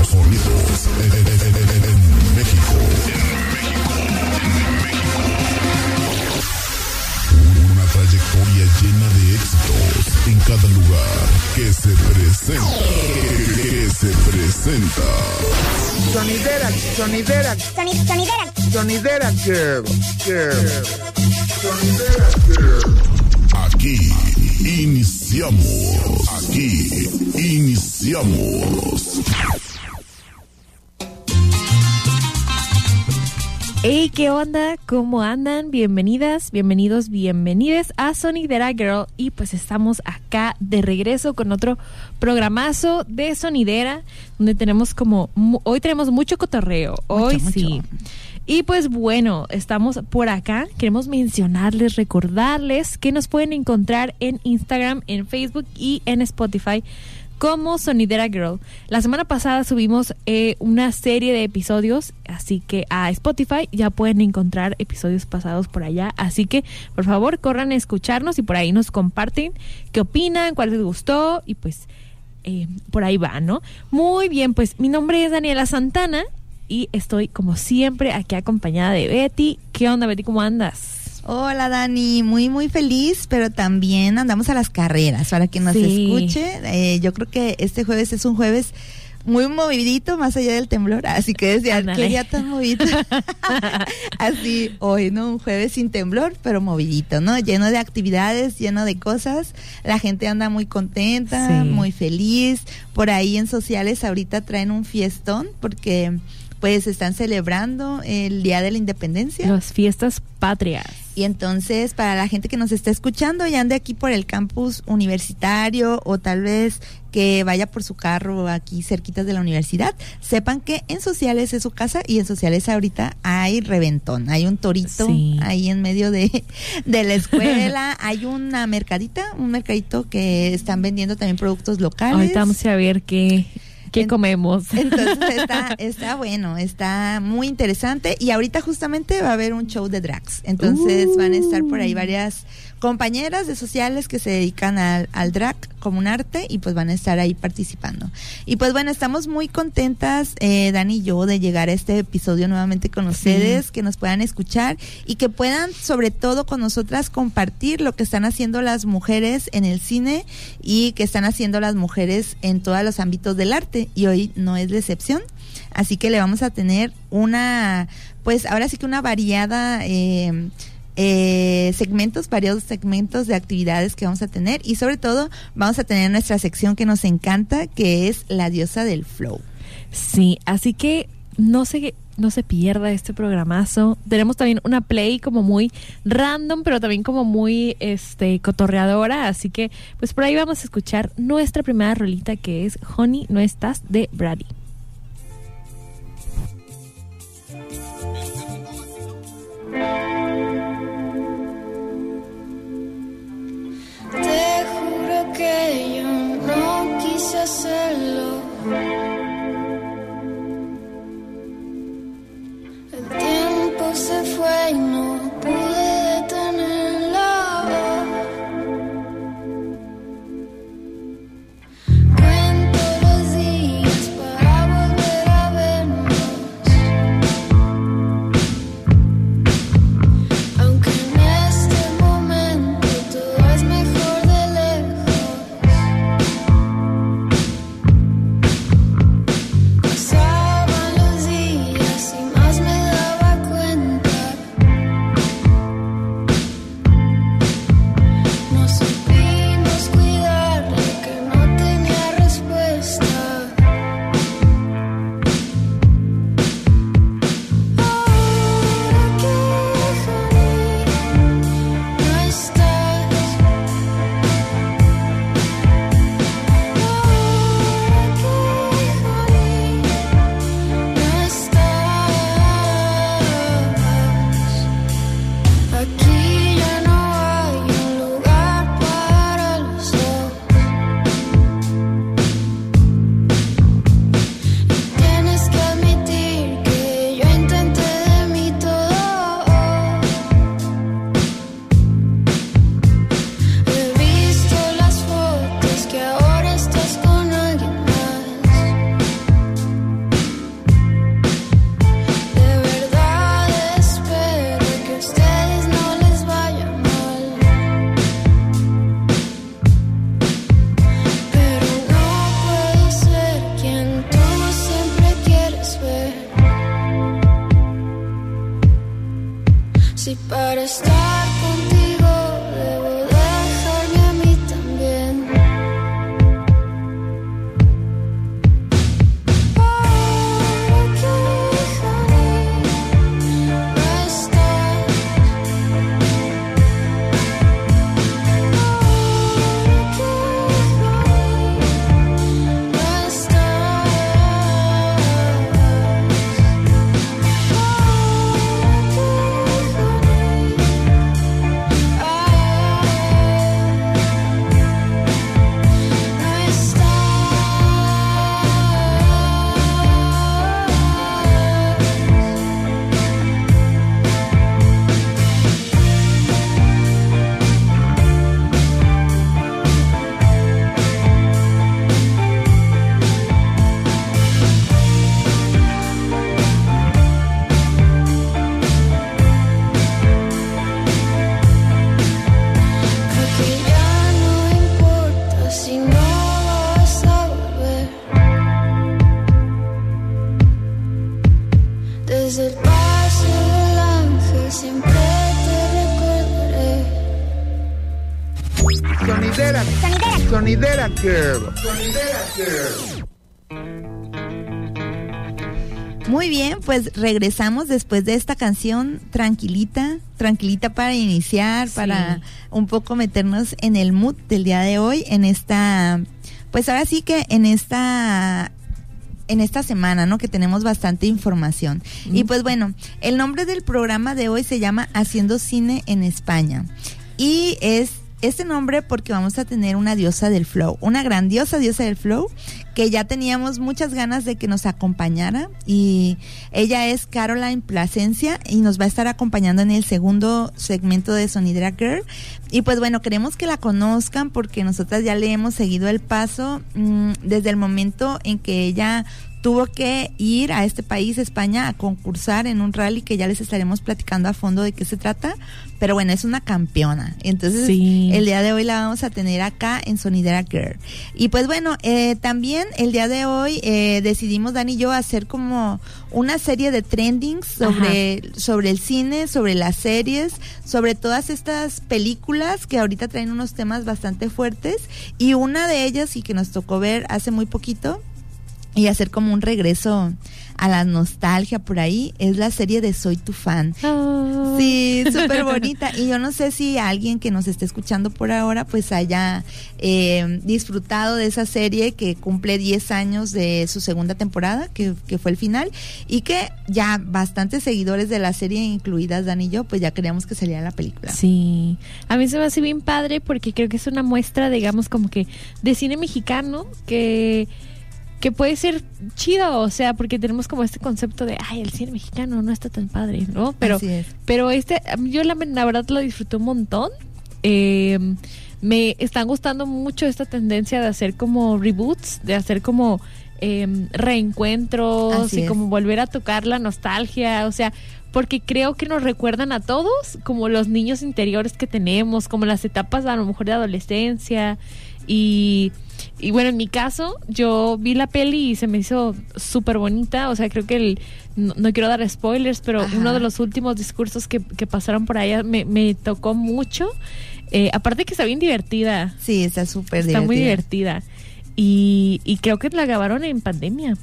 los sonidos en, en- en- en- en México. Una trayectoria llena de éxitos en cada lugar que se presenta. Que se presenta. Sonidera, sonidera, Soni- sonidera. sonidera girl, girl. Sonidera girl. Aquí iniciamos. Aquí iniciamos. Hey, ¿qué onda? ¿Cómo andan? Bienvenidas, bienvenidos, bienvenides a Sonidera Girl. Y pues estamos acá de regreso con otro programazo de Sonidera, donde tenemos como, hoy tenemos mucho cotorreo, hoy Mucho, sí. mucho. Y pues bueno, estamos por acá. Queremos mencionarles, recordarles que nos pueden encontrar en Instagram, en Facebook y en Spotify como Sonidera Girl. La semana pasada subimos eh, una serie de episodios, así que a Spotify ya pueden encontrar episodios pasados por allá. Así que por favor corran a escucharnos y por ahí nos comparten qué opinan, cuál les gustó y pues eh, por ahí va, ¿no? Muy bien, pues mi nombre es Daniela Santana y estoy como siempre aquí acompañada de Betty. ¿Qué onda Betty? ¿Cómo andas? Hola Dani, muy muy feliz, pero también andamos a las carreras para que nos Sí. escuche. Eh, yo creo que este jueves es un jueves muy movidito, más allá del temblor, así que decía, qué día tan movido. así hoy, ¿no? Un jueves sin temblor, pero movidito, ¿no? Lleno de actividades, lleno de cosas. La gente anda muy contenta, Sí. muy feliz. Por ahí en sociales ahorita traen un fiestón porque pues están celebrando el Día de la Independencia. Las fiestas patrias. Y entonces, para la gente que nos está escuchando y ande aquí por el campus universitario o tal vez que vaya por su carro aquí cerquitas de la universidad, sepan que en sociales es su casa y en sociales ahorita hay reventón, hay un torito Sí. ahí en medio de, de la escuela, hay una mercadita, un mercadito que están vendiendo también productos locales. Ahorita vamos a ver qué, qué En- comemos. Entonces está, está bueno, está muy interesante y ahorita justamente va a haber un show de drags. Entonces Uh. van a estar por ahí varias compañeras de sociales que se dedican al, al drag como un arte y pues van a estar ahí participando. Y pues bueno, estamos muy contentas, eh, Dani y yo, de llegar a este episodio nuevamente con ustedes, que nos puedan escuchar y que puedan sobre todo con nosotras compartir lo que están haciendo las mujeres en el cine y que están haciendo las mujeres en todos los ámbitos del arte y hoy no es la excepción. Así que le vamos a tener una, pues ahora sí que una variada eh, eh, segmentos, variados segmentos de actividades que vamos a tener y sobre todo vamos a tener nuestra sección que nos encanta, que es la diosa del flow. Sí, así que no se, no se pierda este programazo. Tenemos también una play como muy random, pero también como muy este cotorreadora. Así que, pues por ahí vamos a escuchar nuestra primera rolita que es Honey, no estás de Brady. Que yo no quise hacerlo. El tiempo se fue y no Girl. Muy bien, pues regresamos después de esta canción tranquilita, tranquilita para iniciar, Sí. para un poco meternos en el mood del día de hoy, en esta, pues ahora sí que en esta en esta semana, ¿no? Que tenemos bastante información. Y pues bueno, el nombre del programa de hoy se llama Haciendo Cine en España. Y es este nombre porque vamos a tener una diosa del flow, una grandiosa diosa del flow que ya teníamos muchas ganas de que nos acompañara. Y ella es Caroline Plasencia y nos va a estar acompañando en el segundo segmento de Sonidra Girl. Y pues bueno, queremos que la conozcan porque nosotras ya le hemos seguido el paso mm, desde el momento en que ella tuvo que ir a este país, España, a concursar en un rally que ya les estaremos platicando a fondo de qué se trata. Pero bueno, es una campeona. Entonces, Sí. el día de hoy la vamos a tener acá en Sonidera Girl. Y pues bueno, eh, también el día de hoy eh, decidimos, Dani y yo, hacer como una serie de trendings sobre, sobre el cine, sobre las series, sobre todas estas películas que ahorita traen unos temas bastante fuertes. Y una de ellas, y que nos tocó ver hace muy poquito, y hacer como un regreso a la nostalgia por ahí, es la serie de Soy tu fan. Ah. Sí, súper bonita. Y yo no sé si alguien que nos esté escuchando por ahora, pues haya eh, disfrutado de esa serie que cumple 10 años de su segunda temporada, que, que fue el final, y que ya bastantes seguidores de la serie, incluidas Dan y yo, pues ya queríamos que saliera la película. Sí, a mí se me hace bien padre porque creo que es una muestra, digamos, como que de cine mexicano que, que puede ser chido, o sea, porque tenemos como este concepto de, ay, el cine mexicano no está tan padre, ¿no? Pero, es. pero este, yo la, la verdad lo disfruté un montón. Eh, me están gustando mucho esta tendencia de hacer como reboots, de hacer como eh, reencuentros Así y es. como volver a tocar la nostalgia, o sea, porque creo que nos recuerdan a todos como los niños interiores que tenemos, como las etapas a lo mejor de adolescencia y, y bueno, en mi caso yo vi la peli y se me hizo súper bonita, o sea, creo que el, no, no quiero dar spoilers, pero Ajá. uno de los últimos discursos que, que pasaron por allá me, me tocó mucho, Eh, aparte que está bien divertida, Sí, está súper está muy divertida. divertida. Y, y creo que la grabaron en pandemia.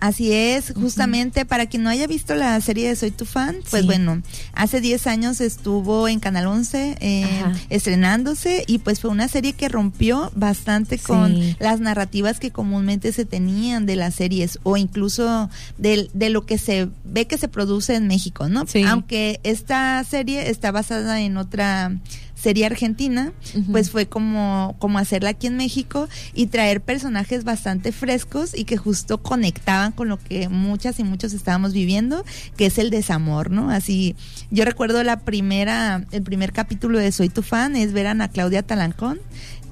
Así es, justamente para quien no haya visto la serie de Soy tu fan, pues Sí. bueno, hace 10 años estuvo en Canal 11 eh, estrenándose y pues fue una serie que rompió bastante con Sí. las narrativas que comúnmente se tenían de las series o incluso del- de, lo que se ve que se produce en México, ¿no? Sí. Aunque esta serie está basada en otra serie argentina, pues fue como, como hacerla aquí en México y traer personajes bastante frescos y que justo conectaban con lo que muchas y muchos estábamos viviendo, que es el desamor, ¿no? Así, yo recuerdo la primera, el primer capítulo de Soy tu fan es ver a Ana Claudia Talancón,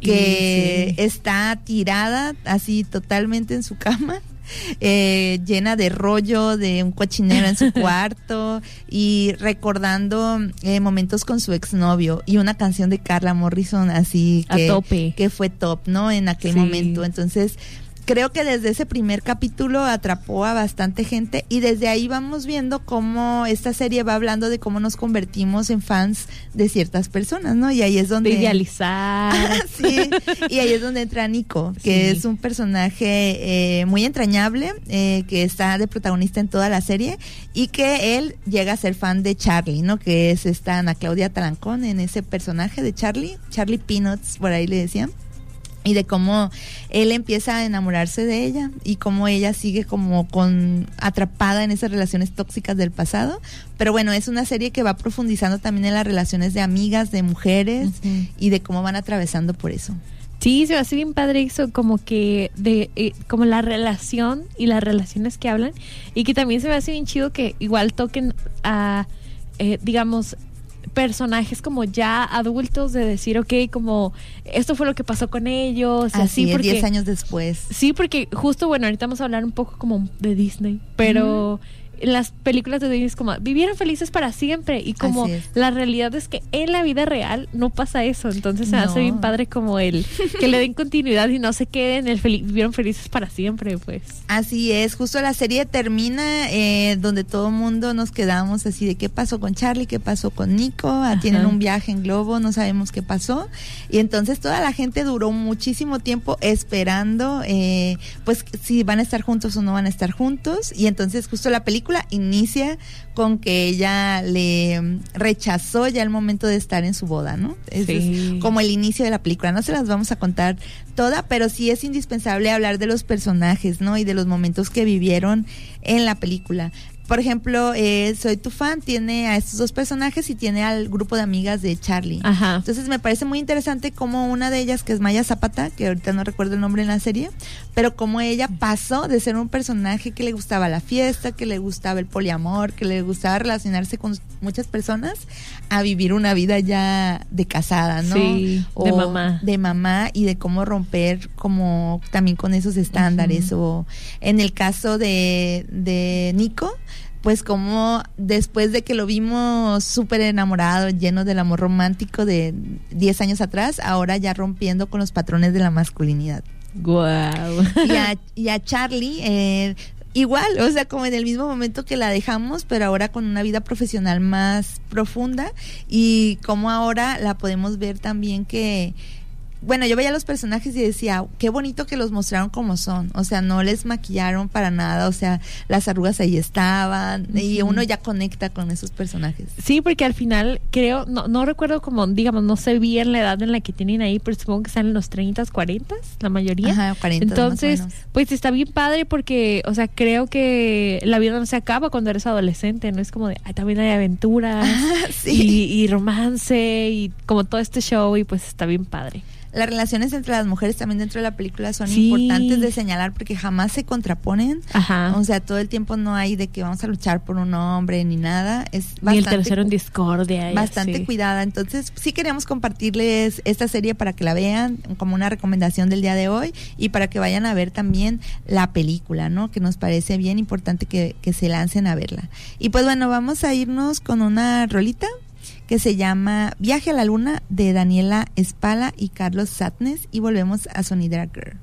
que Sí. está tirada así totalmente en su cama. eh, llena de rollo, de un cochinero en su cuarto y recordando eh, momentos con su exnovio y una canción de Carla Morrison así A que, tope. que fue top, ¿no? En aquel Sí. momento. Entonces, creo que desde ese primer capítulo atrapó a bastante gente y desde ahí vamos viendo cómo esta serie va hablando de cómo nos convertimos en fans de ciertas personas, ¿no? Y ahí es donde... De idealizar. sí, y ahí es donde entra Nico, que Sí. es un personaje eh, muy entrañable, eh, que está de protagonista en toda la serie y que él llega a ser fan de Charlie, ¿no? Que es esta Ana Claudia Talancón en ese personaje de Charlie, Charlie Peanuts, por ahí le decían y de cómo él empieza a enamorarse de ella y cómo ella sigue como con atrapada en esas relaciones tóxicas del pasado. Pero bueno, es una serie que va profundizando también en las relaciones de amigas, de mujeres y de cómo van atravesando por eso. Sí, se me hace bien padre eso, como que de eh, como la relación y las relaciones que hablan y que también se me hace bien chido que igual toquen a, eh, digamos, personajes como ya adultos de decir, ok, como esto fue lo que pasó con ellos, así, Así porque 10 años después. Sí, porque justo, bueno, ahorita vamos a hablar un poco como de Disney, pero en las películas de Disney es como vivieron felices para siempre y como la realidad es que en la vida real no pasa eso, entonces se No. hace bien padre como el que le den continuidad y no se queden el fel- vivieron felices para siempre, pues. Así es, justo la serie termina eh, donde todo mundo nos quedamos así de qué pasó con Charlie, qué pasó con Nico, Ah, tienen un viaje en globo, no sabemos qué pasó. Y entonces toda la gente duró muchísimo tiempo esperando eh, pues si van a estar juntos o no van a estar juntos. Y entonces justo la película inicia con que ella le rechazó ya el momento de estar en su boda, ¿no? Sí. es como el inicio de la película. No se las vamos a contar toda, pero sí es indispensable hablar de los personajes, ¿no? Y de los momentos que vivieron en la película. Por ejemplo, eh, Soy tu fan tiene a estos dos personajes y tiene al grupo de amigas de Charlie. Ajá. Entonces me parece muy interesante como una de ellas, que es Maya Zapata, que ahorita no recuerdo el nombre en la serie, pero como ella pasó de ser un personaje que le gustaba la fiesta, que le gustaba el poliamor, que le gustaba relacionarse con muchas personas, a vivir una vida ya de casada, ¿no? Sí, de mamá. De mamá y de cómo romper como también con esos estándares. O en el caso de, de Nico, pues como después de que lo vimos súper enamorado, lleno del amor romántico de 10 años atrás, ahora ya rompiendo con los patrones de la masculinidad. Guau. Y a, y a Charlie, eh, igual, o sea, como en el mismo momento que la dejamos, pero ahora con una vida profesional más profunda y como ahora la podemos ver también que... Bueno, yo veía los personajes y decía, qué bonito que los mostraron como son. O sea, no les maquillaron para nada. O sea, las arrugas ahí estaban. Y uno ya conecta con esos personajes. Sí, porque al final creo, no, no recuerdo como, digamos, no sé bien la edad en la que tienen ahí, pero supongo que están en los 30, 40, la mayoría. Ajá, 40 más o Entonces, menos. pues está bien padre porque, o sea, creo que la vida no se acaba cuando eres adolescente, no es como de, ay, también hay aventuras sí. y, y romance y como todo este show y pues está bien padre. Las relaciones entre las mujeres también dentro de la película son Sí. importantes de señalar porque jamás se contraponen. Ajá. O sea, todo el tiempo no hay de que vamos a luchar por un hombre ni nada. Es Ni el bastante, tercero en discordia. bastante así. cuidada. Entonces, sí queríamos compartirles esta serie para que la vean como una recomendación del día de hoy y para que vayan a ver también la película, ¿no? Que nos parece bien importante que, que se lancen a verla. Y pues bueno, vamos a irnos con una rolita que se llama Viaje a la Luna de Daniela Espala y Carlos Satnes y volvemos a Sonidera Girl.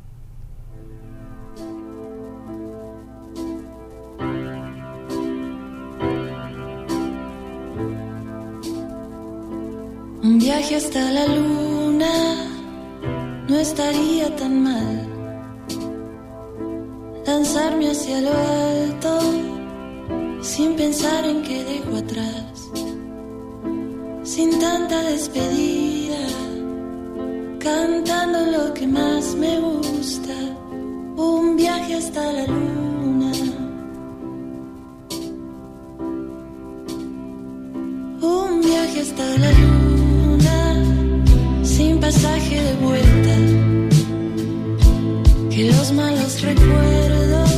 Un viaje hasta la luna no estaría tan mal. Lanzarme hacia lo alto sin pensar en qué dejo atrás. Sin tanta despedida, cantando lo que más me gusta. Un viaje hasta la luna. Un viaje hasta la luna, sin pasaje de vuelta. Que los malos recuerdos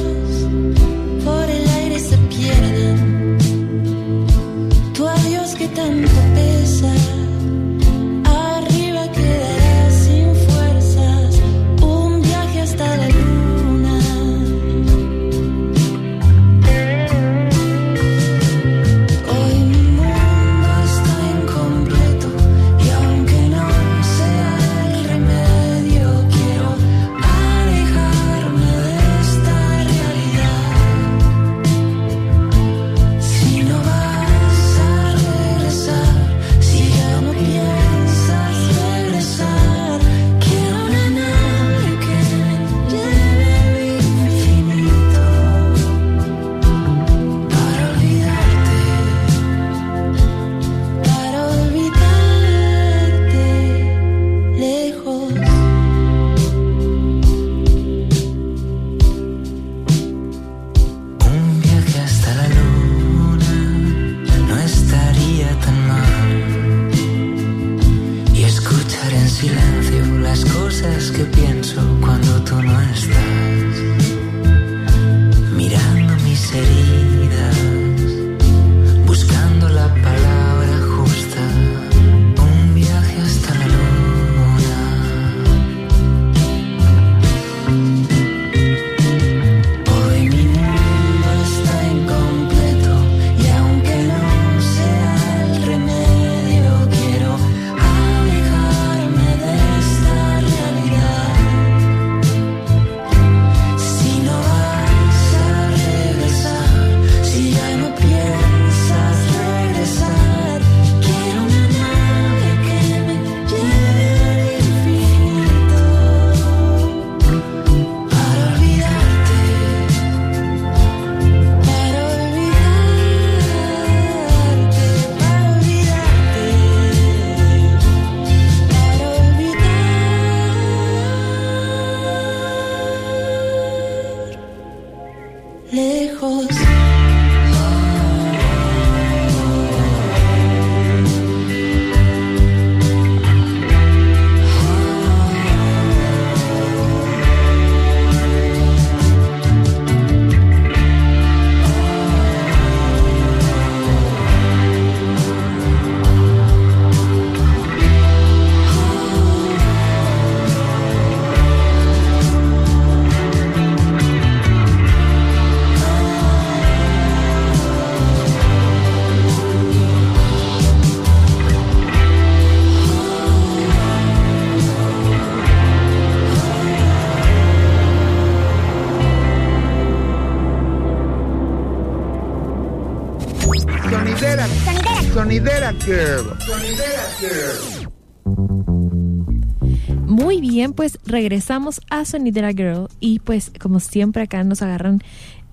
regresamos a Sonidera Girl y pues como siempre acá nos agarran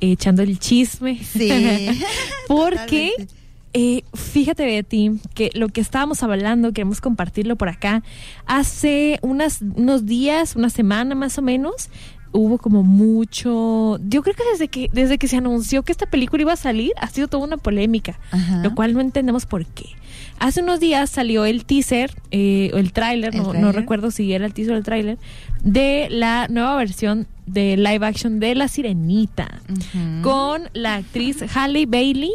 eh, echando el chisme. Sí. Porque eh, fíjate Betty que lo que estábamos hablando, queremos compartirlo por acá. Hace unas, unos días, una semana más o menos, hubo como mucho, yo creo que desde que desde que se anunció que esta película iba a salir ha sido toda una polémica, Ajá. lo cual no entendemos por qué. Hace unos días salió el teaser, eh, o el tráiler, no, recuerdo si era el teaser o el tráiler, de la nueva versión de live action de La Sirenita, con la actriz Halle Bailey,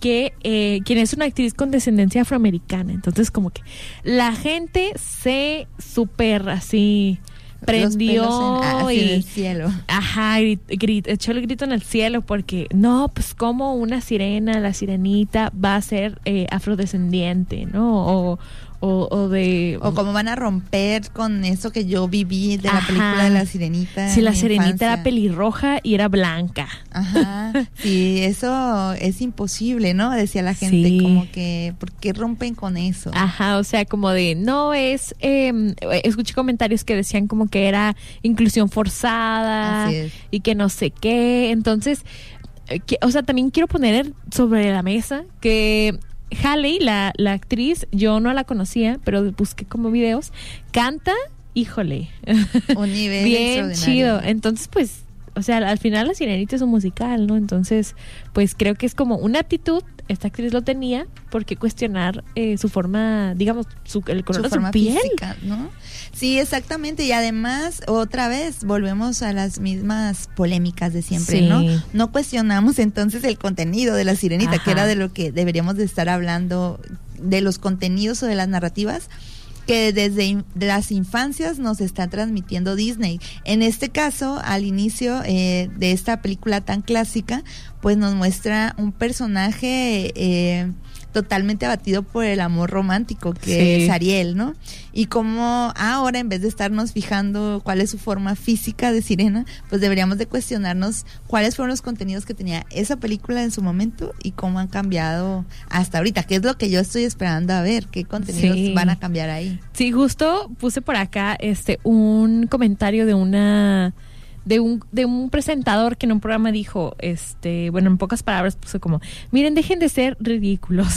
que eh, quien es una actriz con descendencia afroamericana. Entonces, como que la gente se super así prendió en- ah, en y el cielo. Ajá, grit- grit- echó el grito en el cielo porque no, pues como una sirena, la sirenita va a ser eh, afrodescendiente, ¿no? O, o, o de... O cómo van a romper con eso que yo viví de la Ajá. película de la sirenita. si en la sirenita infancia. era pelirroja y era blanca. Ajá, sí, eso es imposible, ¿no? Decía la gente, Sí. como que, ¿por qué rompen con eso? Ajá, o sea, como de, no es, eh, escuché comentarios que decían como que era inclusión forzada y que no sé qué. Entonces, eh, o sea, también quiero poner sobre la mesa que Halle, la, la actriz, yo no la conocía, pero busqué como videos, canta, híjole, Un nivel bien chido. Entonces, pues, o sea, al final la sirenita es un musical, ¿no? Entonces, pues creo que es como una actitud, esta actriz lo tenía, ¿por qué cuestionar eh, su forma, digamos, su, el color su de su forma piel? física, ¿no? Sí, exactamente. Y además, otra vez, volvemos a las mismas polémicas de siempre, Sí. ¿no? No cuestionamos entonces el contenido de la sirenita, Ajá. que era de lo que deberíamos de estar hablando, de los contenidos o de las narrativas que desde las infancias nos está transmitiendo Disney. En este caso, al inicio eh, de esta película tan clásica, pues nos muestra un personaje eh, totalmente abatido por el amor romántico, que Sí. es Ariel, ¿no? Y como ahora, en vez de estarnos fijando cuál es su forma física de sirena, pues deberíamos de cuestionarnos cuáles fueron los contenidos que tenía esa película en su momento y cómo han cambiado hasta ahorita, que es lo que yo estoy esperando a ver, qué contenidos Sí. van a cambiar ahí. Sí, justo puse por acá este un comentario de una de un, de un presentador que en un programa dijo, este, bueno, en pocas palabras puso como, miren, dejen de ser ridículos.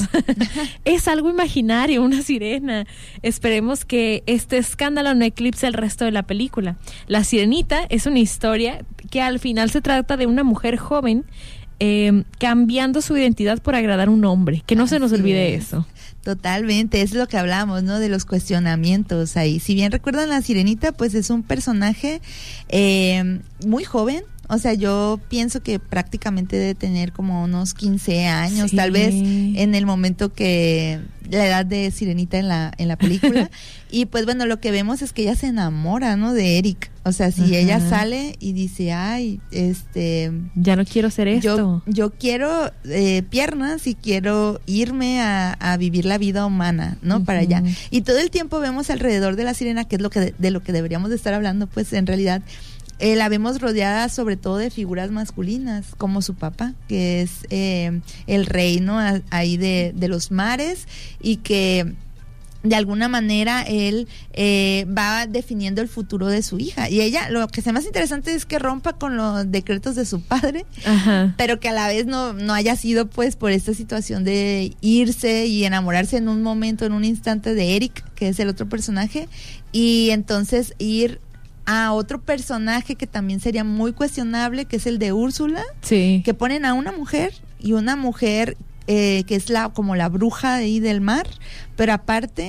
es algo imaginario, una sirena. Esperemos que este escándalo no eclipse el resto de la película. La sirenita es una historia que al final se trata de una mujer joven eh, cambiando su identidad por agradar a un hombre. Que no se nos olvide es. eso. Totalmente, es lo que hablamos, ¿no? De los cuestionamientos ahí. Si bien recuerdan la sirenita, pues es un personaje eh, muy joven. O sea, yo pienso que prácticamente debe tener como unos 15 años, Sí. tal vez en el momento que la edad de Sirenita en la en la película. y pues bueno, lo que vemos es que ella se enamora, ¿no? De Eric. O sea, si Ajá. ella sale y dice, ay, este, Ya no quiero ser esto. yo, yo quiero eh, piernas y quiero irme a, a vivir la vida humana, ¿no? Para allá. Y todo el tiempo vemos alrededor de la sirena, que es lo que de, de lo que deberíamos de estar hablando, pues en realidad eh, la vemos rodeada sobre todo de figuras masculinas, como su papá, que es eh, el rey, ¿no? A- Ahí de, de los mares y que de alguna manera él eh, va definiendo el futuro de su hija. Y ella, lo que se más interesante es que rompa con los decretos de su padre, Ajá. pero que a la vez no, no haya sido pues por esta situación de irse y enamorarse en un momento, en un instante de Eric, que es el otro personaje, y entonces ir a otro personaje que también sería muy cuestionable, que es el de Úrsula, Sí. que ponen a una mujer y una mujer eh, que es la como la bruja de ahí del mar, pero aparte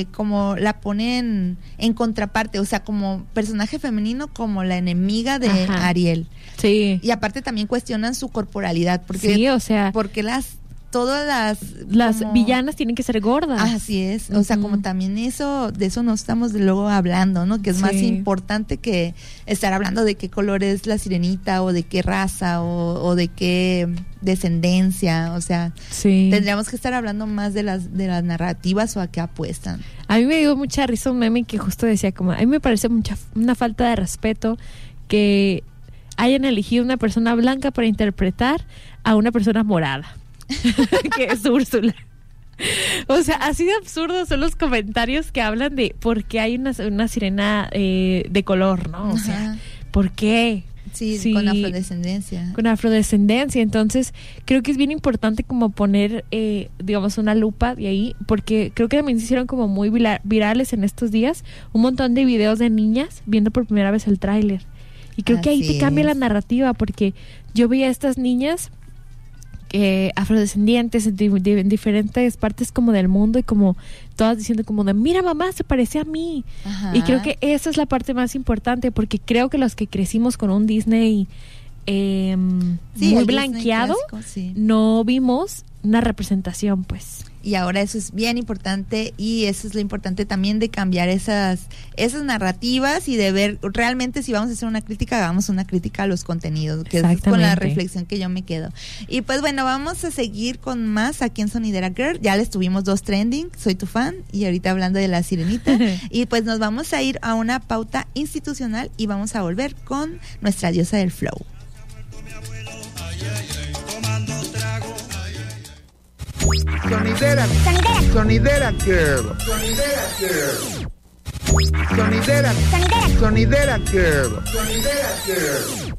eh, como la ponen en contraparte, o sea, como personaje femenino como la enemiga de Ajá. Ariel. Sí. Y aparte también cuestionan su corporalidad, porque Sí, o sea, porque las todas las las como- villanas tienen que ser gordas. Así es, o sea, como también eso, de eso no estamos luego hablando, ¿no? Que es más importante que estar hablando de qué color es la sirenita o de qué raza o, o de qué descendencia, o sea, sí. tendríamos que estar hablando más de las de las narrativas o a qué apuestan. A mí me dio mucha risa un meme que justo decía como, a mí me parece mucha una falta de respeto que hayan elegido una persona blanca para interpretar a una persona morada, que es Úrsula. O sea, así de absurdos son los comentarios que hablan de por qué hay una, una sirena eh, de color, ¿no? O sea. ¿por qué? sí, sí. con afrodescendencia. con afrodescendencia. Entonces, creo que es bien importante como poner, eh, digamos, una lupa de ahí, porque creo que también se hicieron como muy virales en estos días un montón de videos de niñas viendo por primera vez el tráiler. Y creo que ahí te cambia la narrativa, porque yo veía a estas niñas eh, afrodescendientes en, di- di- en diferentes partes como del mundo y como todas diciendo como de, mira mamá, se parece a mí. Ajá. Y creo que esa es la parte más importante porque creo que los que crecimos con un Disney eh, Sí, muy blanqueado, clásico, sí. no vimos una representación, pues. Y ahora eso es bien importante y eso es lo importante también de cambiar esas esas narrativas y de ver realmente si vamos a hacer una crítica, hagamos una crítica a los contenidos, que es con la reflexión que yo me quedo. Y pues bueno, vamos a seguir con más aquí en Sonidera Girl. Ya les tuvimos dos trending, soy tu fan y ahorita hablando de la sirenita. y pues nos vamos a ir a una pauta institucional y vamos a volver con nuestra diosa del flow. Sonidera. Sonidera Girl. Sonidera Girl. Sonidera. Sonidera Girl. Sonidera Girl.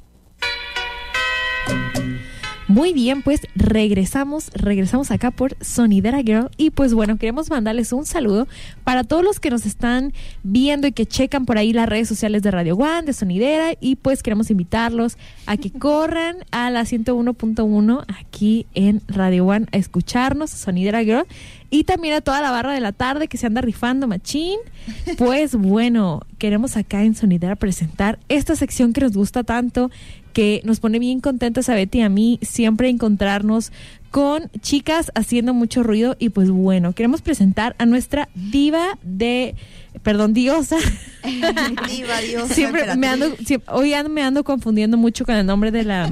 Muy bien, pues regresamos, regresamos acá por Sonidera Girl. Y pues bueno, queremos mandarles un saludo para todos los que nos están viendo y que checan por ahí las redes sociales de Radio One, de Sonidera. Y pues queremos invitarlos a que corran a la 101.1 aquí en Radio One a escucharnos, Sonidera Girl y también a toda la barra de la tarde que se anda rifando machín. Pues bueno, queremos acá en Sonidera presentar esta sección que nos gusta tanto, que nos pone bien contentas a Betty y a mí siempre encontrarnos con chicas haciendo mucho ruido y pues bueno, queremos presentar a nuestra diva de, perdón, diosa. Diva, diosa, siempre me ando, siempre- hoy ando- me ando confundiendo mucho con el nombre de la,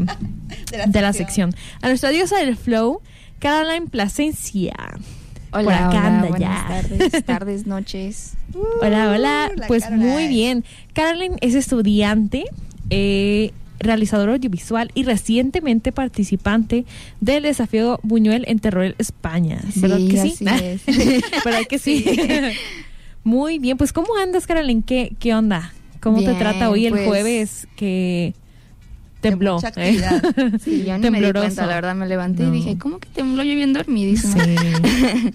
de la, sección. A nuestra diosa del flow, Caroline Plasencia. Hola, Por acá hola, anda buenas ya. tardes, tardes, noches. Hola, hola. Uh, la Pues Caroline. muy bien. Caroline es estudiante, eh, realizadora audiovisual y recientemente participante del desafío Buñuel en Terror España. ¿Verdad Sí, que sí? así es. ¿Verdad que sí? muy bien. Pues, ¿cómo andas, Caroline? ¿Qué, qué onda? ¿Cómo te trata hoy el pues- jueves que tembló? mucha actividad. Sí, yo ni me di cuenta, la verdad me levanté No. y dije, ¿cómo que tembló yo bien dormidísima? Sí.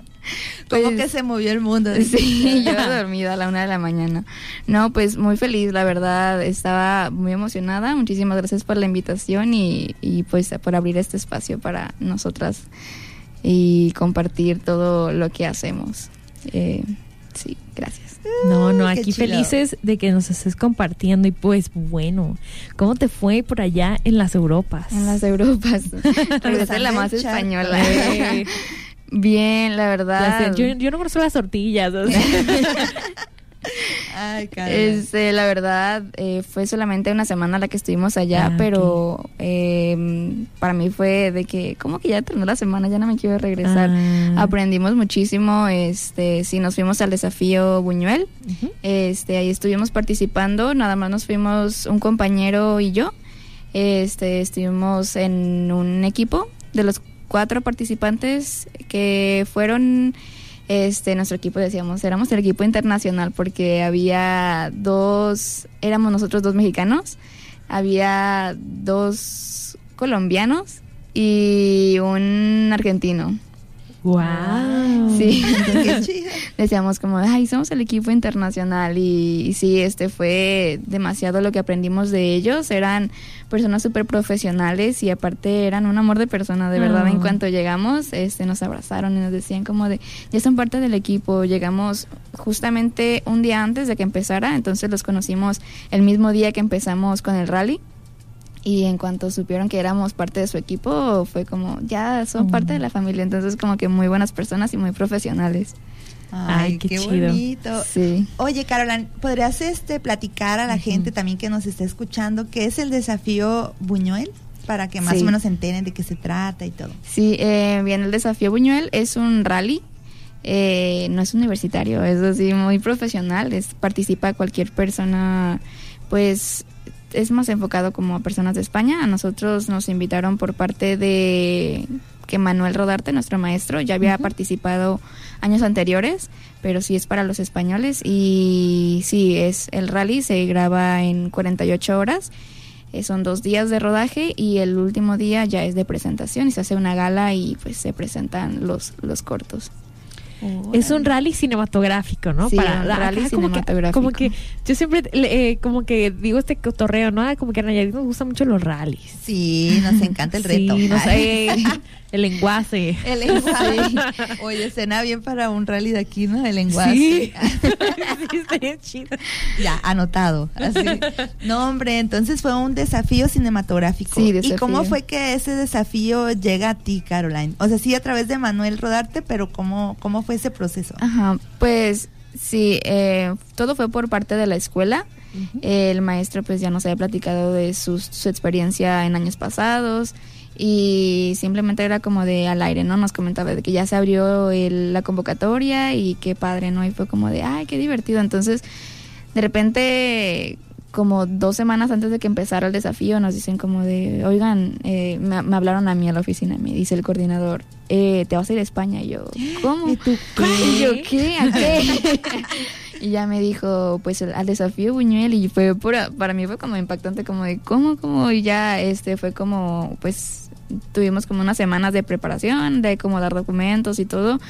Como Pues- que se movió el mundo. Sí, yo dormida a la una de la mañana. No, pues muy feliz, la verdad, estaba muy emocionada. Muchísimas gracias por la invitación y, y pues por abrir este espacio para nosotras y compartir todo lo que hacemos. Eh, sí, gracias. No, no, aquí felices de que nos estés compartiendo y pues bueno, ¿cómo te fue por allá en las Europas? En las Europas. Regresé la más española. Bien, la verdad. Yo, yo no conozco las tortillas. o sea. Ay. Este, la verdad, eh, fue solamente una semana la que estuvimos allá, Ah, pero eh, para mí fue de que, como que ya terminó la semana, ya no me quiero regresar. Ah. Aprendimos muchísimo, este, sí, nos fuimos al desafío Buñuel, este, ahí estuvimos participando, nada más nos fuimos un compañero y yo, este, estuvimos en un equipo de los cuatro participantes que fueron este nuestro equipo decíamos éramos el equipo internacional porque había dos éramos nosotros dos mexicanos había dos colombianos y un argentino Wow. Sí. Decíamos como, ay, somos el equipo internacional y, y sí, este fue demasiado lo que aprendimos de ellos. Eran personas súper profesionales y aparte eran un amor de persona, de verdad. Ah. En cuanto llegamos, este, nos abrazaron y nos decían como de, ya son parte del equipo. Llegamos justamente un día antes de que empezara, entonces los conocimos el mismo día que empezamos con el rally. Y en cuanto supieron que éramos parte de su equipo, fue como, ya son parte de la familia. Entonces, como que muy buenas personas y muy profesionales. Ay, Ay, qué qué, chido. bonito. Sí. Oye, Caroline, ¿podrías este, platicar a la gente también que nos está escuchando qué es el desafío Buñuel? Para que más Sí. o menos se enteren de qué se trata y todo. Sí, eh, bien, el desafío Buñuel es un rally, eh, no es universitario, es así muy profesional, es, participa cualquier persona, pues es más enfocado como a personas de España. A nosotros nos invitaron por parte de que Manuel Rodarte, nuestro maestro, ya había participado años anteriores, pero sí es para los españoles y sí, es el rally, se graba en 48 horas. Eh, son dos días de rodaje y el último día ya es de presentación y se hace una gala y pues se presentan los, los cortos. Es un rally cinematográfico, ¿no? Sí, un la- rally acá como que- cinematográfico. Como que, yo siempre eh, como que digo este cotorreo, ¿no? Ah, Como que a Nayarit nos gustan mucho los rallies. Sí, nos encanta el reto. Sí, no sé, el lenguaje. El lenguaje. Oye, cena bien para un rally de aquí, ¿no? El lenguaje. Sí. Sí, estaría chido. Ya, anotado. Así. No, hombre, entonces fue un desafío cinematográfico. Sí, ¿Y desafío. cómo fue que ese desafío llega a ti, Caroline? O sea, sí a través de Manuel Rodarte, pero ¿cómo, cómo fue ese proceso? Ajá, pues sí, eh, todo fue por parte de la escuela. El maestro pues ya nos había platicado de sus- su experiencia en años pasados y simplemente era como de al aire, ¿no? Nos comentaba de que ya se abrió el- la convocatoria y qué padre, ¿no? Y fue como de, ay, qué divertido. Entonces, de repente, como dos semanas antes de que empezara el desafío, nos dicen como de, oigan, eh, me, me hablaron a mí a la oficina, me dice el coordinador, eh, te vas a ir a España. Y yo, ¿cómo? ¿Y tú Y yo, ¿qué? ¿A qué? y ya me dijo, pues el- al desafío Buñuel y fue pura, para mí fue como impactante, como de, ¿cómo? ¿Cómo? Y ya este fue como, pues tuvimos como unas semanas de preparación, de como dar documentos y todo,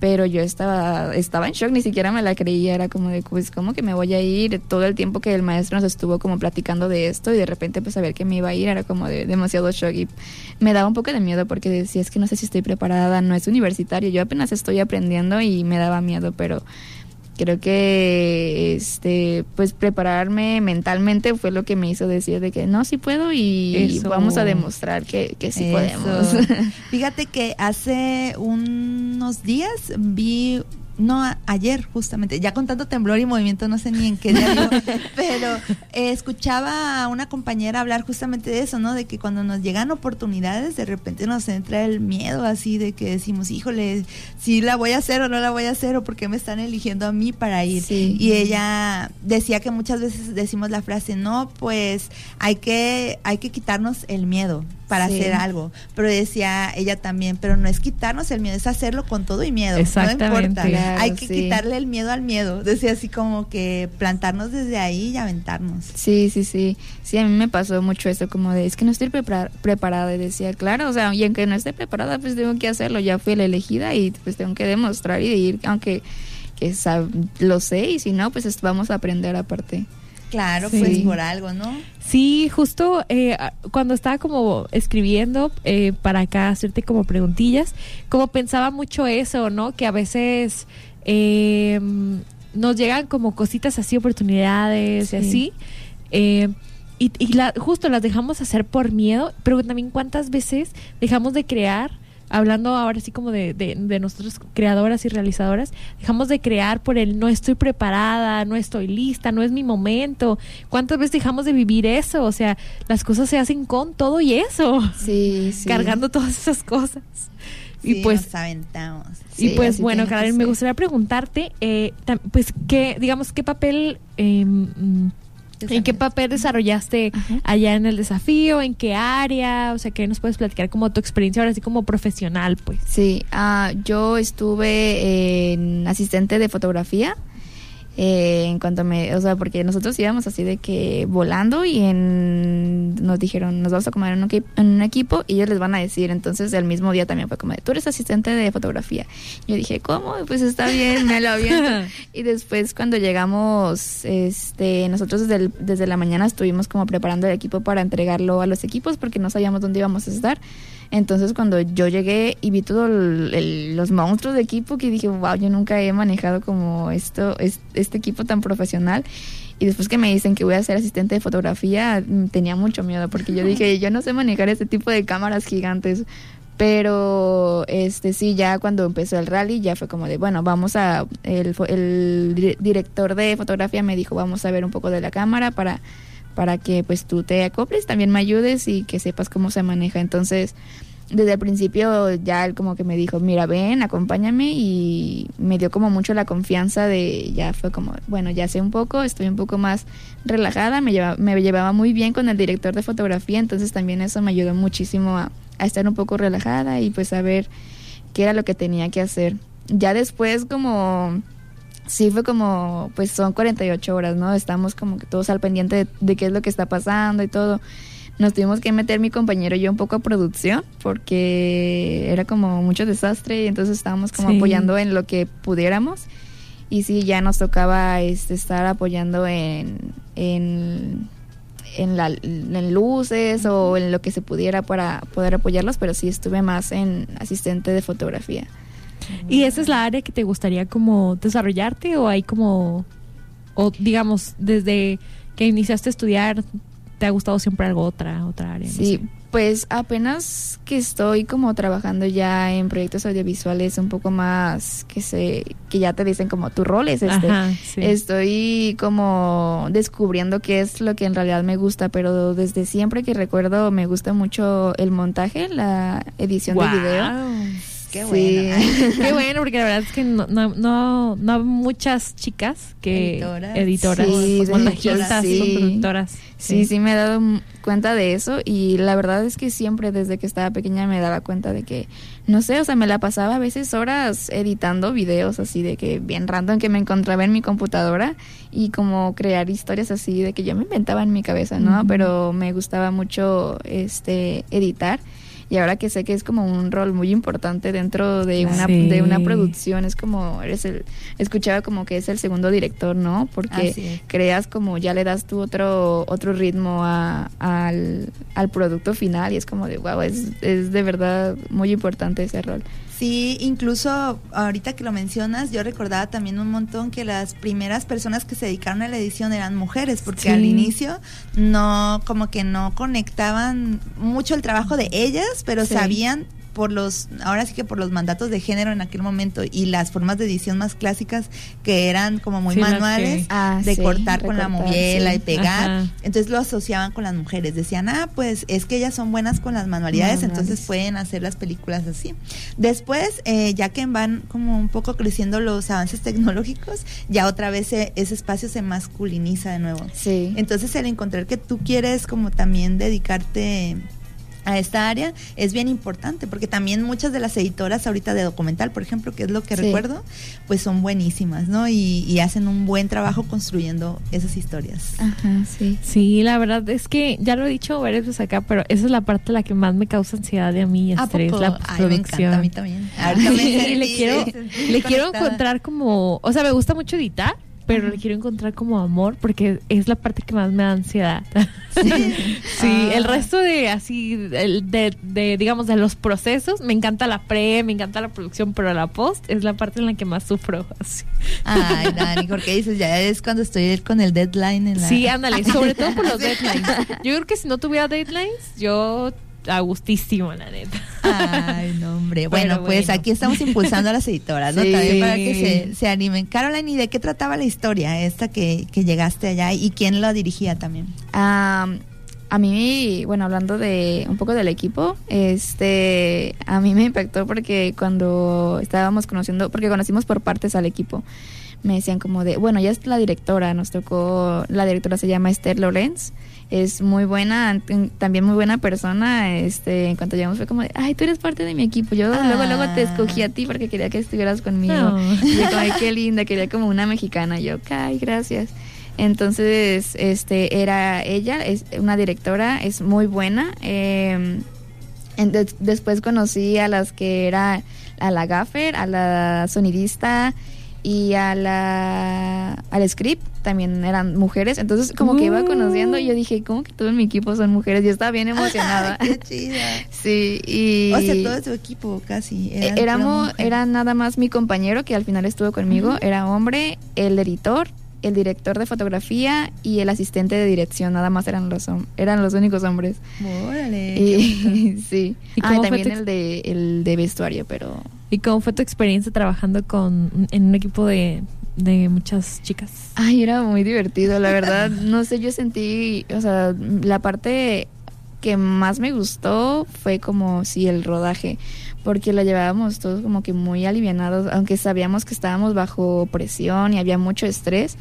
pero yo estaba, estaba en shock, ni siquiera me la creía, era como de, pues, ¿cómo que me voy a ir? Todo el tiempo que el maestro nos estuvo como platicando de esto y de repente pues saber que me iba a ir era como de demasiado shock y me daba un poco de miedo porque decía, es que no sé si estoy preparada, no es universitario, yo apenas estoy aprendiendo y me daba miedo, pero creo que este pues prepararme mentalmente fue lo que me hizo decir de que no sí puedo y Eso. vamos a demostrar que, que sí Eso. podemos Fíjate que hace unos días vi, no ayer justamente, ya con tanto temblor y movimiento no sé ni en qué día pero eh, escuchaba a una compañera hablar justamente de eso, ¿no? De que cuando nos llegan oportunidades, de repente nos entra el miedo así de que decimos, híjole, si la voy a hacer o no la voy a hacer o por qué me están eligiendo a mí para ir. Sí. Y ella decía que muchas veces decimos la frase, no, pues hay que, hay que quitarnos el miedo para Sí. hacer algo. Pero decía ella también, pero no es quitarnos el miedo, es hacerlo con todo y miedo. No Exactamente. importa. Claro, hay que sí. quitarle el miedo al miedo. Decía así como que plantarnos desde ahí y aventarnos. Sí, sí, sí. Sí, a mí me pasó mucho eso, como de, es que no estoy prepara- preparada. Y decía, claro, o sea, y aunque no esté preparada, pues tengo que hacerlo. Ya fui la elegida y pues tengo que demostrar y ir, aunque que sab- lo sé, y si no, pues es- vamos a aprender aparte. Claro, Sí. pues por algo, ¿no? Sí, justo eh, cuando estaba como escribiendo eh, para acá hacerte como preguntillas, como pensaba mucho eso, ¿no? Que a veces eh, nos llegan como cositas así, oportunidades Sí. y así. eh, y y la- justo las dejamos hacer por miedo, pero también cuántas veces dejamos de crear, hablando ahora sí como de, de, de nosotros creadoras y realizadoras, dejamos de crear por el no estoy preparada, no estoy lista, no es mi momento. ¿Cuántas veces dejamos de vivir eso? O sea, las cosas se hacen con todo y eso, Sí, sí. cargando todas esas cosas. y pues nos aventamos. y Sí, pues bueno, Karen, me gustaría preguntarte, eh, pues qué, digamos, qué papel, eh, en qué papel desarrollaste Ajá. allá en el desafío, en qué área, o sea, que nos puedes platicar como tu experiencia ahora así como profesional, pues. Sí, ah, yo estuve en asistente de fotografía. Eh, en cuanto me, o sea, porque nosotros íbamos así de que volando y en, nos dijeron, nos vamos a comer en un, equi- en un equipo y ellos les van a decir, entonces el mismo día también fue como de, tú eres asistente de fotografía. Yo dije, ¿cómo? Pues está bien, me lo aviento. y después cuando llegamos, este, nosotros desde, el- desde la mañana estuvimos como preparando el equipo para entregarlo a los equipos porque no sabíamos dónde íbamos a estar. Entonces cuando yo llegué y vi todos los monstruos de equipo que dije, wow, yo nunca he manejado como esto, es- este equipo tan profesional. Y después que me dicen que voy a ser asistente de fotografía, mm, tenía mucho miedo porque yo dije, yo no sé manejar este tipo de cámaras gigantes. Pero este sí, ya cuando empezó el rally ya fue como de, bueno, vamos a, el, director de fotografía me dijo, vamos a ver un poco de la cámara para, para que pues tú te acoples, también me ayudes y que sepas cómo se maneja. Entonces, desde el principio ya él como que me dijo, mira, ven, acompáñame y me dio como mucho la confianza de, ya fue como, bueno, ya sé un poco, estoy un poco más relajada, me, lleva- me llevaba muy bien con el director de fotografía, entonces también eso me ayudó muchísimo a, a estar un poco relajada y pues a ver qué era lo que tenía que hacer. Ya después como sí fue como, pues son 48 horas, ¿no? Estamos como que todos al pendiente de, de qué es lo que está pasando y todo. Nos tuvimos que meter mi compañero y yo un poco a producción porque era como mucho desastre y entonces estábamos como Sí. apoyando en lo que pudiéramos. Y sí, ya nos tocaba este, estar apoyando en, en, en, la, en luces o en lo que se pudiera para poder apoyarlos, pero sí estuve más en asistente de fotografía. ¿Y esa es la área que te gustaría como desarrollarte o hay como, o digamos, desde que iniciaste a estudiar, te ha gustado siempre algo otra, otra área? No Sí, sé. pues apenas que estoy como trabajando ya en proyectos audiovisuales un poco más que se que ya te dicen como tu rol es este. Ajá, sí. Estoy como descubriendo qué es lo que en realidad me gusta, pero desde siempre que recuerdo me gusta mucho el montaje, la edición de video. Qué Sí. bueno. Qué bueno, porque la verdad es que no, no, no, no muchas chicas que Editoras. editoras, Sí, montajistas, sí. productoras. Sí, sí, me he dado cuenta de eso y la verdad es que siempre desde que estaba pequeña me daba cuenta de que, no sé, o sea, me la pasaba a veces horas editando videos así de que bien random que me encontraba en mi computadora y como crear historias así de que yo me inventaba en mi cabeza, ¿no? Pero me gustaba mucho este editar. Y ahora que sé que es como un rol muy importante dentro de una, Sí. de una producción, es como, eres el, escuchaba como que es el segundo director, ¿no? Porque creas como ya le das tú otro otro ritmo a- al, al producto final y es como de wow es, es de verdad muy importante ese rol Sí, incluso ahorita que lo mencionas, yo recordaba también un montón que las primeras personas que se dedicaron a la edición eran mujeres, porque Sí. al inicio no, como que no conectaban mucho el trabajo de ellas, pero Sí. sabían por los, ahora sí que por los mandatos de género en aquel momento y las formas de edición más clásicas que eran como muy Sí, manuales, Ah, de sí, cortar con la moviela sí. y pegar, Ajá. entonces lo asociaban con las mujeres, decían, ah, pues es que ellas son buenas con las manualidades, Manuales. entonces pueden hacer las películas así. Después, eh, ya que van como un poco creciendo los avances tecnológicos, ya otra vez ese espacio se masculiniza de nuevo. sí Entonces el encontrar que tú quieres como también dedicarte a esta área es bien importante porque también muchas de las editoras ahorita de documental, por ejemplo, que es lo que Sí. recuerdo, pues son buenísimas, ¿no? Y, y hacen un buen trabajo construyendo esas historias. ajá sí Sí, la verdad es que ya lo he dicho varias veces acá, pero esa es la parte la que más me causa ansiedad de a mí y ¿A estrés, poco? la Ay, me encanta, a mí también. Ahorita me sentí- le quiero, le quiero encontrar como, o sea, me gusta mucho editar, pero le quiero encontrar como amor porque es la parte que más me da ansiedad. Sí, Ah. el resto de así, de, de, digamos, de los procesos, me encanta la pre, me encanta la producción, pero la post es la parte en la que más sufro. Así. Ay, Dani, porque dices, ya es cuando estoy con el deadline en la... Sí, ándale, sobre todo por los deadlines. Yo creo que si no tuviera deadlines, yo a gustísimo, la neta. Ay, no, hombre. Bueno, pues bueno. aquí estamos impulsando a las editoras, ¿no? Sí. También para que se, se animen. Caroline, ¿y de qué trataba la historia esta que, que llegaste allá y quién la dirigía también? Am, a mí, bueno, hablando de un poco del equipo, este, a mí me impactó porque cuando estábamos conociendo, porque conocimos por partes al equipo, me decían como de, bueno, ya es la directora, nos tocó, la directora se llama Esther Lorenz, es muy buena, también muy buena persona. Este, en cuanto llegamos fue como, de, ay, tú eres parte de mi equipo. Yo luego, luego te Ah. escogí a ti porque quería que estuvieras conmigo. No. Y yo ay, qué linda, quería como una mexicana. Yo, ay, gracias. Entonces, este, era ella, es una directora, es muy buena. Eh, en- des- después conocí a las que era a la gaffer, a la sonidista y a la al script también eran mujeres entonces como que iba conociendo y yo dije como que todo en mi equipo son mujeres y estaba bien emocionada Qué chida. sí y O sea, todo tu equipo casi. eran éramos mujeres. era nada más mi compañero que al final estuvo conmigo era hombre el editor el director de fotografía y el asistente de dirección nada más eran los hom- eran los únicos hombres Órale. y, sí. ¿Y Ah, cómo y también el de, el de vestuario, pero... ¿Y cómo fue tu experiencia trabajando con en un equipo de, de muchas chicas? Ay, era muy divertido, la verdad. No sé, yo sentí, o sea, la parte que más me gustó fue como, sí, el rodaje, porque lo llevábamos todos como que muy alivianados, aunque sabíamos que estábamos bajo presión y había mucho estrés.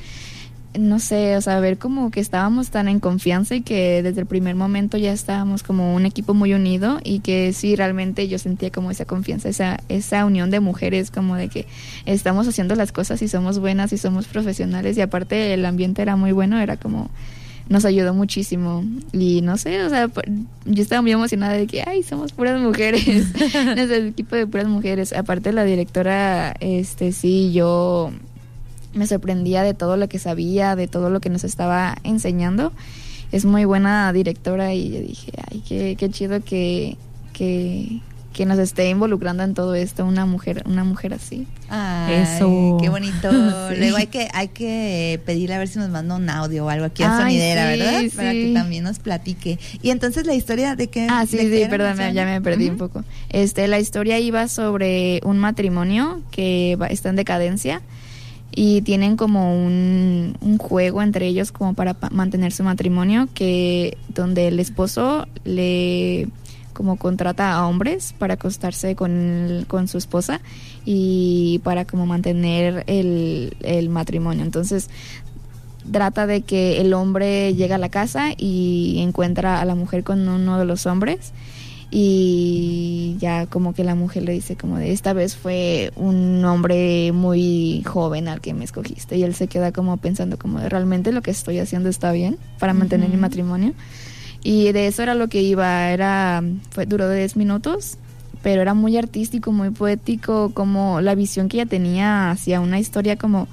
No sé, o sea, ver como que estábamos tan en confianza y que desde el primer momento ya estábamos como un equipo muy unido y que sí, realmente yo sentía como esa confianza, esa, esa unión de mujeres, como de que estamos haciendo las cosas y somos buenas y somos profesionales y aparte el ambiente era muy bueno, era como nos ayudó muchísimo. Y no sé, o sea, yo estaba muy emocionada de que, ay, somos puras mujeres, nuestro equipo de puras mujeres, aparte la directora, este, sí, yo me sorprendía de todo lo que sabía, de todo lo que nos estaba enseñando, es muy buena directora y yo dije, ay, qué, qué chido que, que, que nos esté involucrando en todo esto una mujer, una mujer así. Ay, Eso. Qué bonito. Sí. Luego hay que hay que pedirle a ver si nos manda un audio o algo aquí a Sonidera, sí, ¿verdad? Para sí. que también nos platique. Y entonces la historia de que Ah, sí, sí, perdón, ya me perdí un poco. Este, la historia iba sobre un matrimonio que va- está en decadencia y tienen como un, un juego entre ellos como para pa- mantener su matrimonio que donde el esposo le como contrata a hombres para acostarse con, con su esposa y para como mantener el, el matrimonio. Entonces trata de que el hombre llega a la casa y encuentra a la mujer con uno de los hombres y ya como que la mujer le dice como de esta vez fue un hombre muy joven al que me escogiste y él se queda como pensando como de realmente lo que estoy haciendo está bien para mantener mi matrimonio y de eso era lo que iba era fue duró 10 minutos pero era muy artístico muy poético como la visión que ella tenía hacia una historia como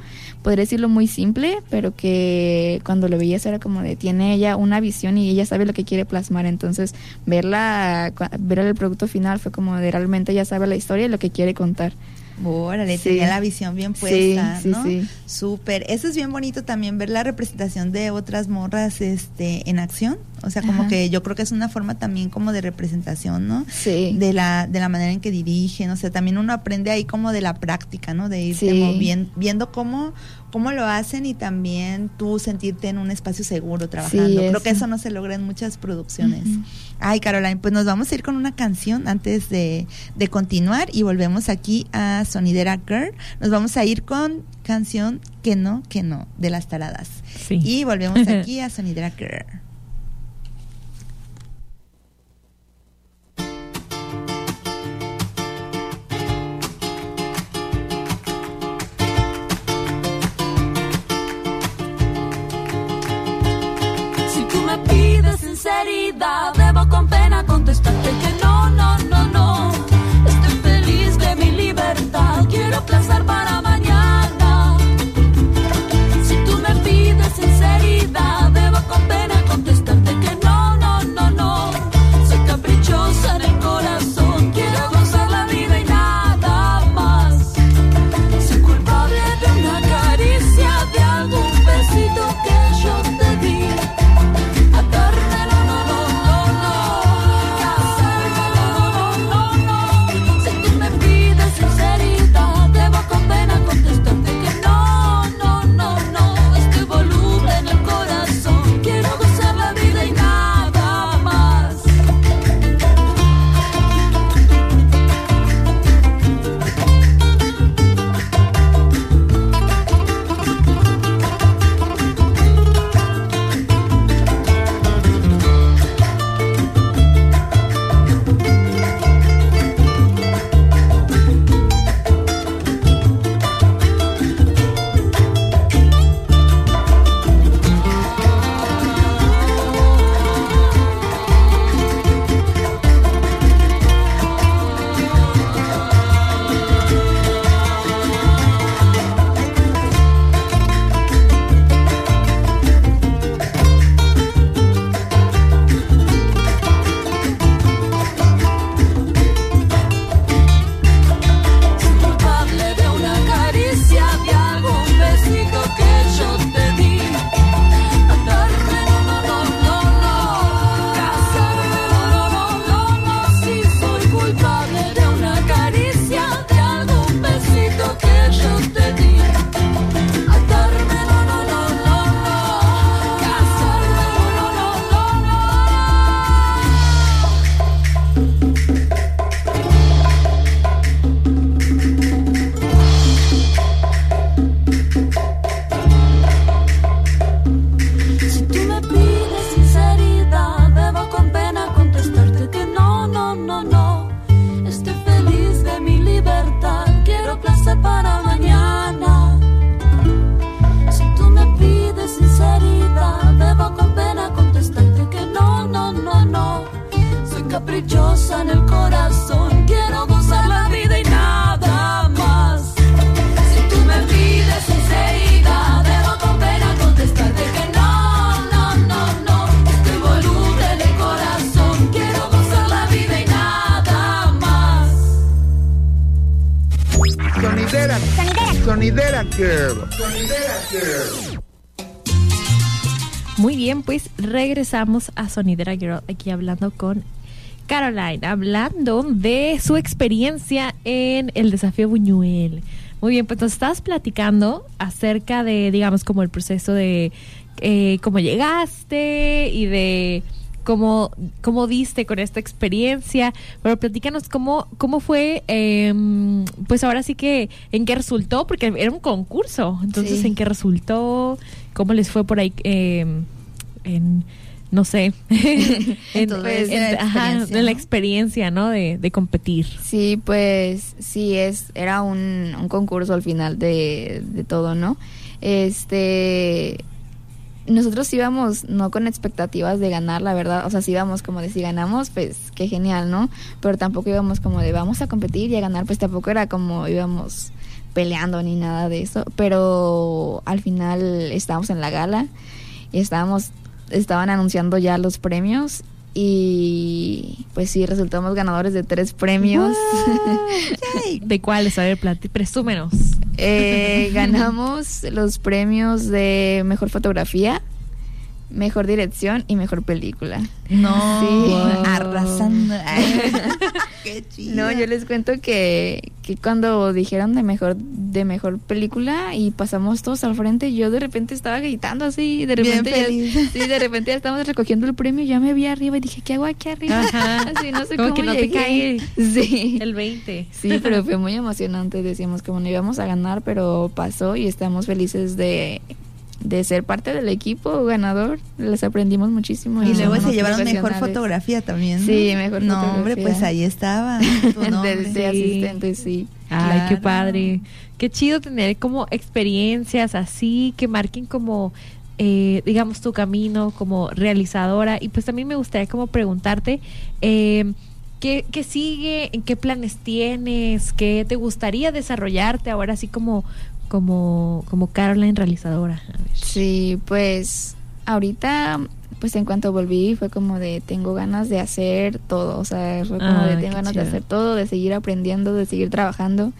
podría decirlo muy simple, pero que cuando lo veías era como de tiene ella una visión y ella sabe lo que quiere plasmar, entonces verla ver el producto final fue como de realmente ella sabe la historia y lo que quiere contar. Órale, Sí. tenía la visión bien puesta, sí, ¿no? sí. Súper. Eso es bien bonito también ver la representación de otras morras este en acción. O sea, como Ajá. que yo creo que es una forma también como de representación, ¿no? Sí. De la, de la manera en que dirigen, o sea, también uno aprende ahí como de la práctica, ¿no? De ir Sí. como bien- viendo cómo, cómo lo hacen y también tú sentirte en un espacio seguro trabajando. Creo que eso no se logra en muchas producciones. Ay, Caroline, pues nos vamos a ir con una canción antes de, de continuar y volvemos aquí a Sonidera Girl. Nos vamos a ir con canción Que no, que no, de las taradas. Sí. Y volvemos aquí a Sonidera Girl. sinceridad, debo con pena contestarte que regresamos a Sonidera Girl aquí hablando con Caroline, hablando de su experiencia en el desafío Buñuel. Muy bien, pues nos estabas platicando acerca de, digamos, como el proceso de eh, cómo llegaste y de cómo, cómo diste con esta experiencia. Pero platícanos cómo, cómo fue, eh, pues ahora sí que, en qué resultó, porque era un concurso. Entonces, Sí. ¿en qué resultó? ¿Cómo les fue por ahí? eh, en, no sé, en, en- eso, la ajá, experiencia, de la experiencia, ¿no? De, de competir. Sí, pues sí, es, era un, un concurso al final de, de todo, ¿no? Este, nosotros íbamos no con expectativas de ganar, la verdad, o sea, sí íbamos como de si ganamos, pues qué genial, ¿no? Pero tampoco íbamos como de vamos a competir y a ganar, pues tampoco era como íbamos peleando ni nada de eso, pero al final estábamos en la gala y estábamos, estaban anunciando ya los premios y pues sí, resultamos ganadores de tres premios. ¿De cuáles? A ver, plati, presúmenos. Eh, ganamos los premios de mejor fotografía, mejor dirección y mejor película. No, Sí. arrasando. Ay, qué chido. No, yo les cuento que, que cuando dijeron de mejor de mejor película y pasamos todos al frente, yo de repente estaba gritando así, de Bien repente ya, sí, de repente ya estábamos recogiendo el premio, ya me vi arriba y dije, ¿qué hago aquí arriba? Ajá. Así no sé Como cómo que no te llegué. cae Sí. El 20. Sí, pero fue muy emocionante. Decíamos que no íbamos a ganar, pero pasó y estamos felices de, de ser parte del equipo ganador. Les aprendimos muchísimo. Y luego se llevaron mejor fotografía también. ¿no? Sí, mejor No, fotografía. hombre, pues ahí estaba tu nombre. De, Sí. asistente, sí. Ay, qué padre. Qué chido tener como experiencias así que marquen como, eh, digamos, tu camino como realizadora. Y pues también me gustaría como preguntarte, eh, ¿qué, ¿qué sigue? ¿En qué planes tienes? ¿Qué te gustaría desarrollarte ahora así como, como, como Caroline realizadora? Sí, pues ahorita, pues en cuanto volví fue como de tengo ganas de hacer todo, o sea, fue como Ah, de qué tengo ganas chido. de hacer todo, de seguir aprendiendo, de seguir trabajando.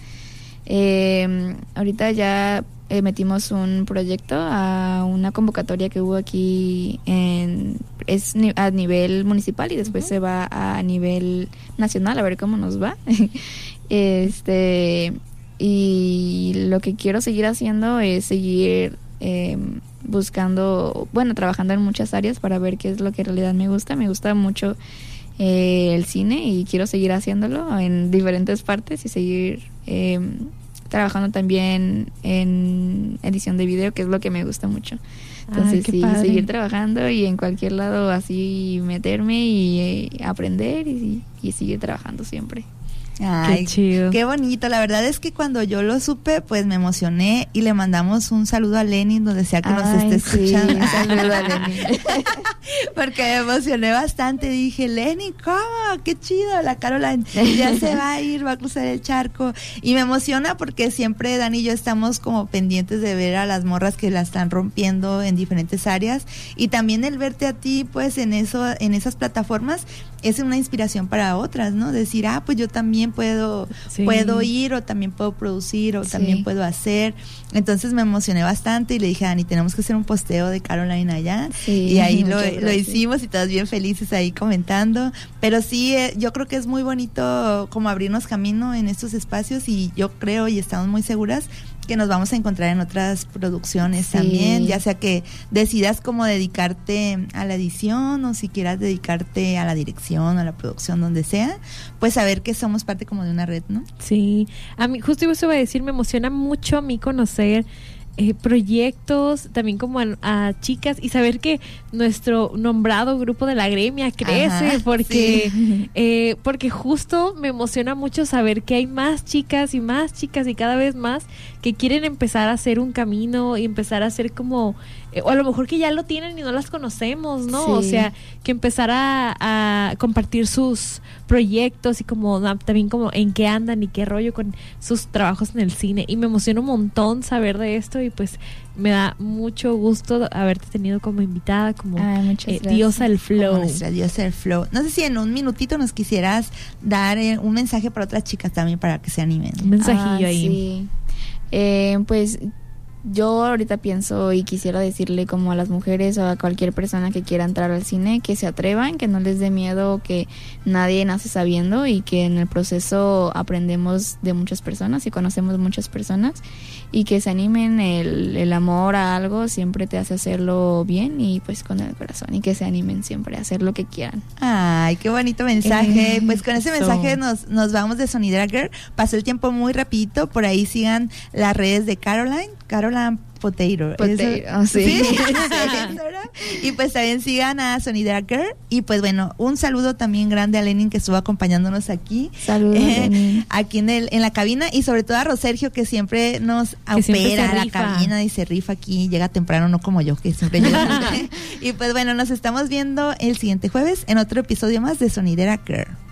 Eh, ahorita ya eh, metimos un proyecto a una convocatoria que hubo aquí en es ni- a nivel municipal y después se va a nivel nacional a ver cómo nos va. este y lo que quiero seguir haciendo es seguir eh, buscando, bueno, trabajando en muchas áreas para ver qué es lo que en realidad me gusta. Me gusta mucho eh, el cine y quiero seguir haciéndolo en diferentes partes y seguir eh, trabajando también en edición de video, que es lo que me gusta mucho. Entonces, sí, padre. seguir trabajando y en cualquier lado así meterme y eh, aprender y, y seguir trabajando siempre. Ay, Qué chido. Qué bonito. La verdad es que cuando yo lo supe, pues me emocioné y le mandamos un saludo a Lenin donde sea que nos esté sí, escuchando. un saludo a Lenin. Porque me emocioné bastante. Dije, Lenin, ¿cómo? Qué chido. La Caroline ya se va a ir, va a cruzar el charco. Y me emociona porque siempre Dani y yo estamos como pendientes de ver a las morras que la están rompiendo en diferentes áreas. Y también el verte a ti, pues, en eso, en esas plataformas, es una inspiración para otras, ¿no? Decir, ah, pues yo también puedo, Sí. puedo ir, o también puedo producir, o Sí. también puedo hacer. Entonces me emocioné bastante y le dije, Dani, tenemos que hacer un posteo de Caroline allá. Sí, y ahí lo, lo hicimos y todas bien felices ahí comentando. Pero sí, eh, yo creo que es muy bonito como abrirnos camino en estos espacios y yo creo y estamos muy seguras que nos vamos a encontrar en otras producciones Sí. también, ya sea que decidas como dedicarte a la edición o si quieras dedicarte a la dirección o a la producción, donde sea, pues saber que somos parte como de una red, ¿no? Sí, a mí justo eso iba a decir, me emociona mucho a mí conocer eh, proyectos, también como a, a chicas y saber que nuestro nombrado grupo de la gremia crece Ajá, porque sí. eh, porque justo me emociona mucho saber que hay más chicas y más chicas y cada vez más que quieren empezar a hacer un camino y empezar a hacer como eh, o a lo mejor que ya lo tienen y no las conocemos, ¿no? O sea, que empezar a, a compartir sus proyectos y como también como en qué andan y qué rollo con sus trabajos en el cine y me emociona un montón saber de esto y pues me da mucho gusto haberte tenido como invitada como Ay, eh, diosa del flow. Como nuestra diosa del flow. No sé si en un minutito nos quisieras dar eh, un mensaje para otras chicas también para que se animen. Un mensajillo Ah, ahí. sí. Eh, pues yo ahorita pienso y quisiera decirle como a las mujeres o a cualquier persona que quiera entrar al cine que se atrevan, que no les dé miedo, que nadie nace sabiendo y que en el proceso aprendemos de muchas personas y conocemos muchas personas y que se animen, el, el amor a algo siempre te hace hacerlo bien y pues con el corazón y que se animen siempre a hacer lo que quieran. Ay, qué bonito mensaje. Eh, Pues con ese mensaje nos, nos vamos de Sonidera Girl. Pasó el tiempo muy rapidito. Por ahí sigan las redes de Caroline. Caroline Potato. Potato, sí. Instagram. y pues también sigan a Sonidera Girl. Y pues bueno, un saludo también grande a Lenin que estuvo acompañándonos aquí. Saludos. Eh, aquí en, el, en la cabina y sobre todo a Rosergio que siempre nos opera se la cabina y se rifa aquí, llega temprano, no como yo que siempre llega y pues bueno, nos estamos viendo el siguiente jueves en otro episodio más de Sonidera Girl.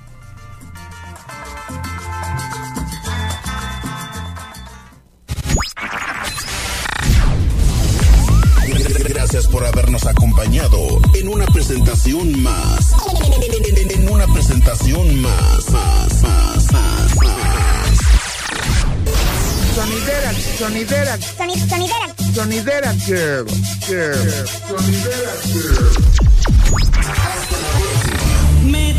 gracias por habernos acompañado en una presentación más. En una presentación más, más, más, más, más. Sonidera, sonidera, sonidera, sonidera, girl, girl, sonidera, girl. Me